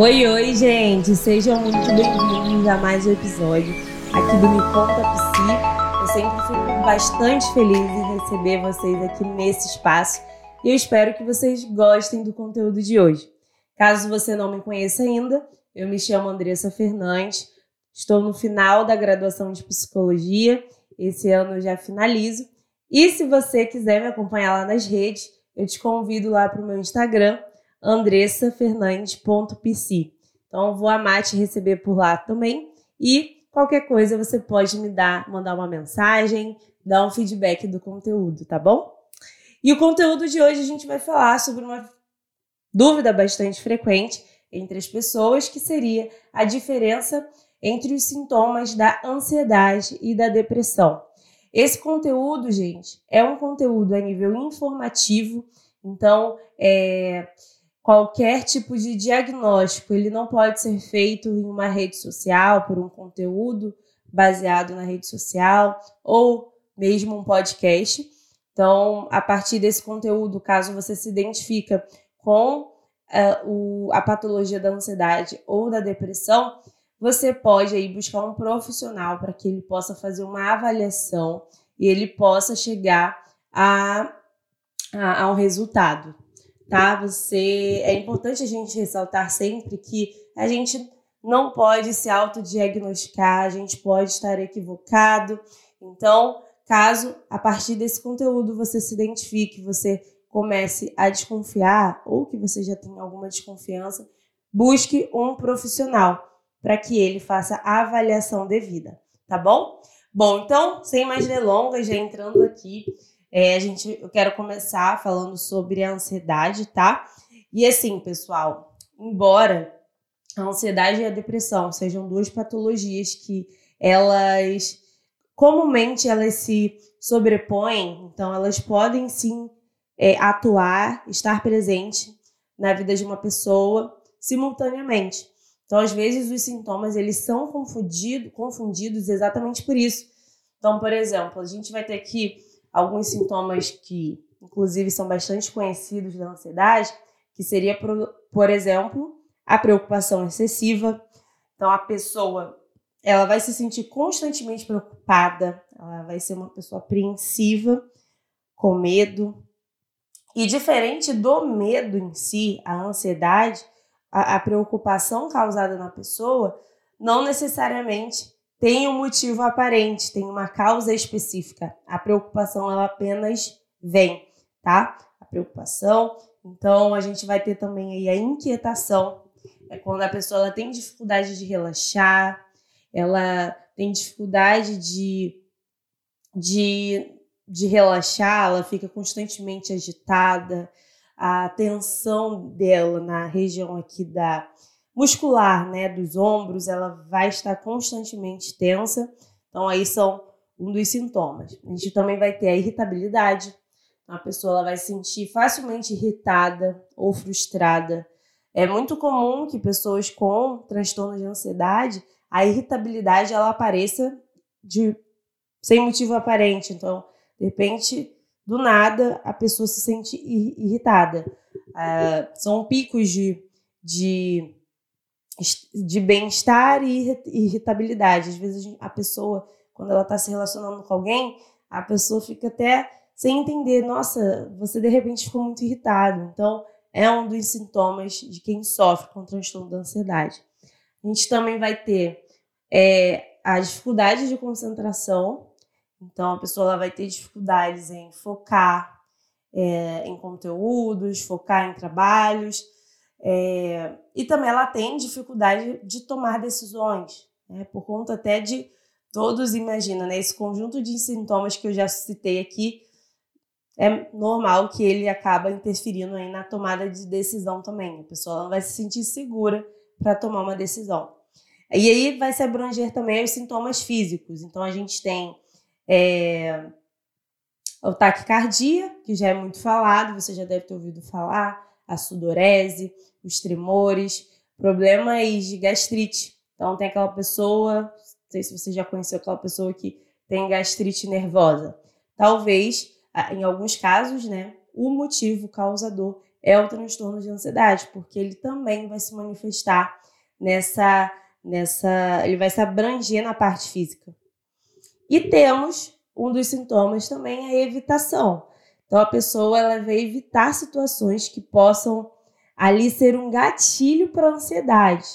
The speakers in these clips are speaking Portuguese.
Oi, oi, gente! Sejam muito bem-vindos a mais um episódio aqui do Me Conta Psi. Eu sempre fico bastante feliz em receber vocês aqui nesse espaço e eu espero que vocês gostem do conteúdo de hoje. Caso você não me conheça ainda, eu me chamo Andressa Fernandes, estou no final da graduação de psicologia, esse ano eu já finalizo. E se você quiser me acompanhar lá nas redes, eu te convido lá para o meu Instagram, andressafernandes.pc. Então, vou amar te receber por lá também. E qualquer coisa você pode me dar, mandar uma mensagem, dar um feedback do conteúdo, tá bom? E o conteúdo de hoje a gente vai falar sobre uma dúvida bastante frequente entre as pessoas, que seria a diferença entre os sintomas da ansiedade e da depressão. Esse conteúdo, gente, é um conteúdo a nível informativo, então é, qualquer tipo de diagnóstico ele não pode ser feito em uma rede social por um conteúdo baseado na rede social ou mesmo um podcast. Então, a partir desse conteúdo, caso você se identifica com uh, o, a patologia da ansiedade ou da depressão, você pode aí buscar um profissional para que ele possa fazer uma avaliação e ele possa chegar a, a, a um resultado tá? Você é importante a gente ressaltar sempre que a gente não pode se autodiagnosticar, a gente pode estar equivocado. Então, caso a partir desse conteúdo você se identifique, você comece a desconfiar ou que você já tenha alguma desconfiança, busque um profissional para que ele faça a avaliação devida, tá bom? Bom, então, sem mais delongas, já entrando aqui é, a gente, eu quero começar falando sobre a ansiedade, tá? E assim, pessoal, embora a ansiedade e a depressão sejam duas patologias que elas comumente elas se sobrepõem, então elas podem sim é, atuar, estar presente na vida de uma pessoa simultaneamente. Então, às vezes, os sintomas eles são confundido, confundidos exatamente por isso. Então, por exemplo, a gente vai ter aqui alguns sintomas que, inclusive, são bastante conhecidos da ansiedade, que seria, por, por exemplo, a preocupação excessiva. Então, a pessoa ela vai se sentir constantemente preocupada, ela vai ser uma pessoa apreensiva, com medo. E diferente do medo em si, a ansiedade, a, a preocupação causada na pessoa, não necessariamente tem um motivo aparente, tem uma causa específica. A preocupação ela apenas vem, tá? A preocupação. Então a gente vai ter também aí a inquietação, é quando a pessoa ela tem dificuldade de relaxar, ela tem dificuldade de, de, de relaxar, ela fica constantemente agitada, a tensão dela na região aqui da muscular, né, dos ombros, ela vai estar constantemente tensa. Então aí são um dos sintomas. A gente também vai ter a irritabilidade. Então, a pessoa ela vai se sentir facilmente irritada ou frustrada. É muito comum que pessoas com transtorno de ansiedade, a irritabilidade ela apareça de sem motivo aparente. Então, de repente, do nada, a pessoa se sente irritada. Uh, são picos de, de de bem-estar e irritabilidade. Às vezes a pessoa, quando ela está se relacionando com alguém, a pessoa fica até sem entender, nossa, você de repente ficou muito irritado. Então, é um dos sintomas de quem sofre com transtorno da ansiedade. A gente também vai ter é, a dificuldade de concentração. Então, a pessoa ela vai ter dificuldades em focar é, em conteúdos, focar em trabalhos é, e também ela tem dificuldade de tomar decisões, né, por conta até de todos, imagina, né, esse conjunto de sintomas que eu já citei aqui, é normal que ele acaba interferindo aí na tomada de decisão também. A pessoa vai se sentir segura para tomar uma decisão. E aí vai se abranger também os sintomas físicos. Então a gente tem é, o taquicardia, que já é muito falado, você já deve ter ouvido falar, a sudorese, os tremores, problemas de gastrite. Então, tem aquela pessoa, não sei se você já conheceu aquela pessoa que tem gastrite nervosa. Talvez, em alguns casos, né, o motivo causador é o transtorno de ansiedade, porque ele também vai se manifestar nessa nessa, ele vai se abranger na parte física. E temos um dos sintomas também a evitação. Então a pessoa ela vai evitar situações que possam ali ser um gatilho para a ansiedade.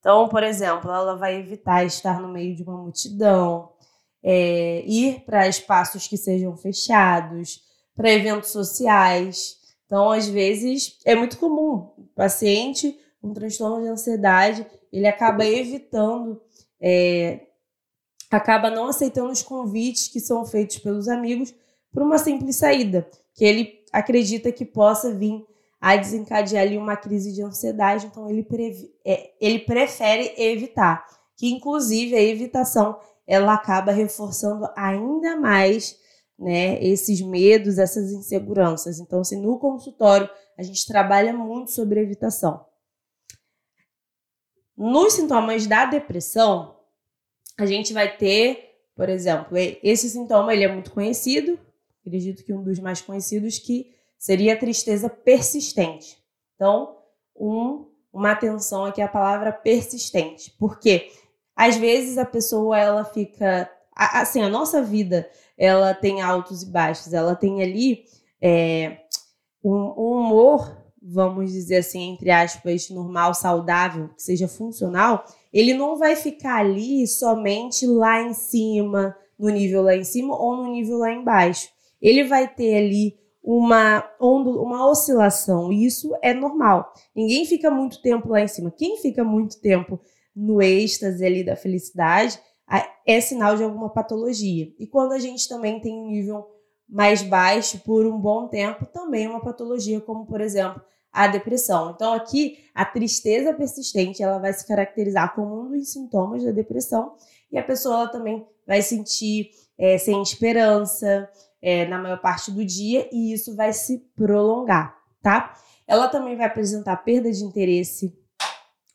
Então, por exemplo, ela vai evitar estar no meio de uma multidão, é, ir para espaços que sejam fechados, para eventos sociais. Então, às vezes, é muito comum o paciente com transtorno de ansiedade, ele acaba evitando, é, acaba não aceitando os convites que são feitos pelos amigos por uma simples saída, que ele acredita que possa vir a desencadear ali uma crise de ansiedade, então ele, é, ele prefere evitar, que inclusive a evitação ela acaba reforçando ainda mais né, esses medos, essas inseguranças. Então, assim, no consultório a gente trabalha muito sobre evitação. Nos sintomas da depressão, a gente vai ter, por exemplo, esse sintoma ele é muito conhecido, acredito que um dos mais conhecidos que seria a tristeza persistente. Então, um, uma atenção aqui à palavra persistente, porque às vezes a pessoa ela fica assim a nossa vida ela tem altos e baixos, ela tem ali é, um, um humor vamos dizer assim, entre aspas, normal, saudável, que seja funcional, ele não vai ficar ali somente lá em cima, no nível lá em cima ou no nível lá embaixo. Ele vai ter ali uma uma oscilação, e isso é normal. Ninguém fica muito tempo lá em cima. Quem fica muito tempo no êxtase ali da felicidade é sinal de alguma patologia. E quando a gente também tem um nível mais baixo por um bom tempo, também é uma patologia, como por exemplo a depressão. Então aqui a tristeza persistente ela vai se caracterizar como um dos sintomas da depressão e a pessoa ela também vai sentir é, sem esperança é, na maior parte do dia e isso vai se prolongar, tá? Ela também vai apresentar perda de interesse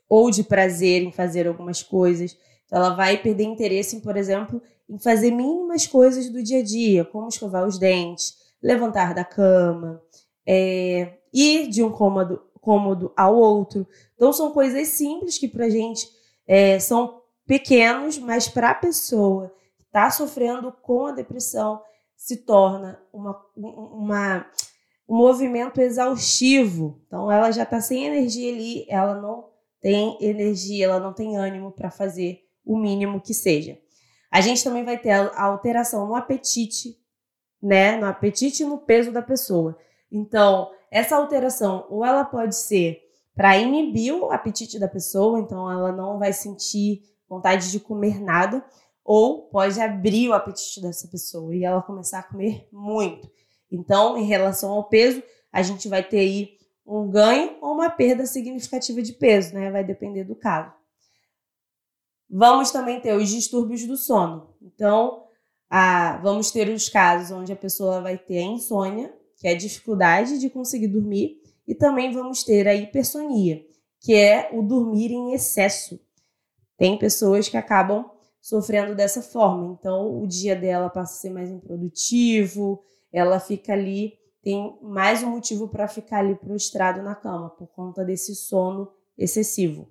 ou de prazer em fazer algumas coisas. Então, ela vai perder interesse, em, por exemplo, em fazer mínimas coisas do dia a dia, como escovar os dentes, levantar da cama, é, ir de um cômodo, cômodo ao outro. Então, são coisas simples que para a gente é, são pequenos, mas para a pessoa que está sofrendo com a depressão, se torna uma, uma, um movimento exaustivo. Então, ela já está sem energia ali, ela não tem energia, ela não tem ânimo para fazer o mínimo que seja. A gente também vai ter a alteração no apetite, né? No apetite e no peso da pessoa. Então, essa alteração, ou ela pode ser para inibir o apetite da pessoa, então ela não vai sentir vontade de comer nada, ou pode abrir o apetite dessa pessoa e ela começar a comer muito. Então, em relação ao peso, a gente vai ter aí um ganho ou uma perda significativa de peso, né? Vai depender do caso. Vamos também ter os distúrbios do sono. Então, a, vamos ter os casos onde a pessoa vai ter a insônia, que é a dificuldade de conseguir dormir, e também vamos ter a hipersonia, que é o dormir em excesso. Tem pessoas que acabam sofrendo dessa forma, então o dia dela passa a ser mais improdutivo, ela fica ali, tem mais um motivo para ficar ali prostrado na cama, por conta desse sono excessivo.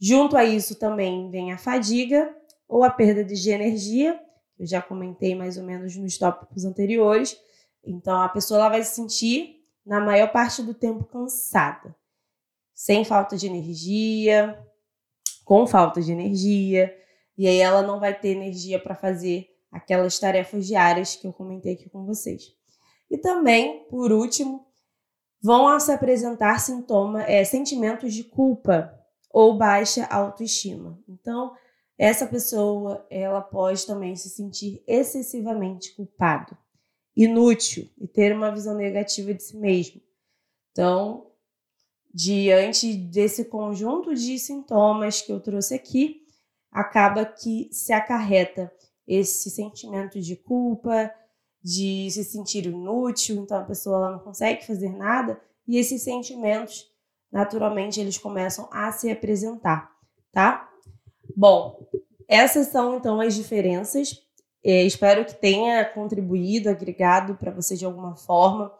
Junto a isso também vem a fadiga ou a perda de energia, eu já comentei mais ou menos nos tópicos anteriores, então a pessoa ela vai se sentir na maior parte do tempo cansada, sem falta de energia, com falta de energia, e aí ela não vai ter energia para fazer aquelas tarefas diárias que eu comentei aqui com vocês. E também, por último, vão se apresentar sintomas, é, sentimentos de culpa ou baixa autoestima. Então, essa pessoa ela pode também se sentir excessivamente culpado inútil e ter uma visão negativa de si mesmo. Então, diante desse conjunto de sintomas que eu trouxe aqui, acaba que se acarreta esse sentimento de culpa, de se sentir inútil, então a pessoa ela não consegue fazer nada, e esses sentimentos, naturalmente, eles começam a se apresentar, tá? Bom, essas são então as diferenças é, espero que tenha contribuído, agregado para você de alguma forma.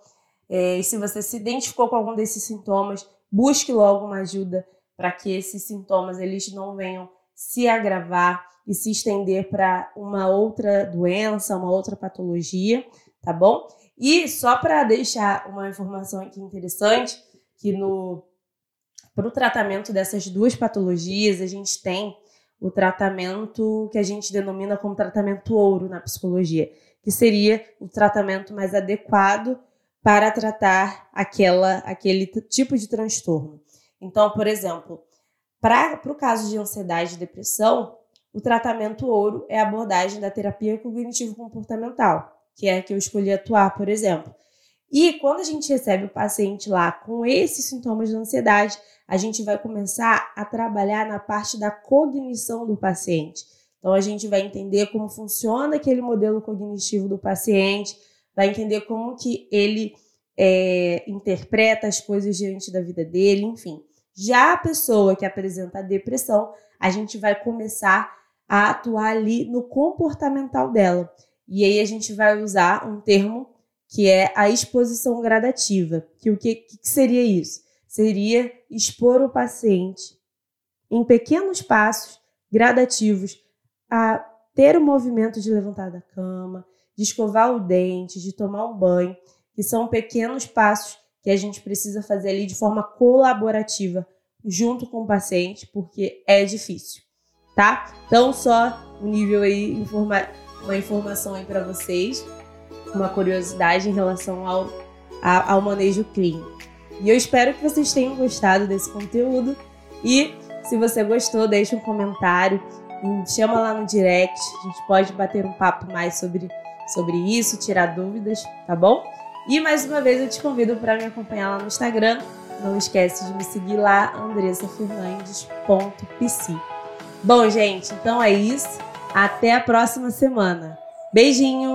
É, e se você se identificou com algum desses sintomas, busque logo uma ajuda para que esses sintomas eles não venham se agravar e se estender para uma outra doença, uma outra patologia, tá bom? E só para deixar uma informação aqui interessante, que no para o tratamento dessas duas patologias, a gente tem o tratamento que a gente denomina como tratamento ouro na psicologia, que seria o tratamento mais adequado para tratar aquela, aquele tipo de transtorno. Então, por exemplo, para o caso de ansiedade e depressão, o tratamento ouro é a abordagem da terapia cognitivo-comportamental, que é a que eu escolhi atuar, por exemplo. E quando a gente recebe o paciente lá com esses sintomas de ansiedade, a gente vai começar a trabalhar na parte da cognição do paciente. Então, a gente vai entender como funciona aquele modelo cognitivo do paciente, vai entender como que ele é, interpreta as coisas diante da vida dele, enfim. Já a pessoa que apresenta depressão, a gente vai começar a atuar ali no comportamental dela. E aí a gente vai usar um termo que é a exposição gradativa. Que o que, que seria isso? Seria expor o paciente em pequenos passos gradativos a ter o movimento de levantar da cama, de escovar o dente, de tomar um banho, que são pequenos passos que a gente precisa fazer ali de forma colaborativa junto com o paciente, porque é difícil, tá? Então só um nível aí informa uma informação aí para vocês, uma curiosidade em relação ao, ao manejo clínico. E eu espero que vocês tenham gostado desse conteúdo e se você gostou, deixe um comentário, chama lá no direct, a gente pode bater um papo mais sobre sobre isso, tirar dúvidas, tá bom? E mais uma vez eu te convido para me acompanhar lá no Instagram. Não esquece de me seguir lá, andressafernandes.pc. Bom, gente, então é isso. Até a próxima semana. Beijinho!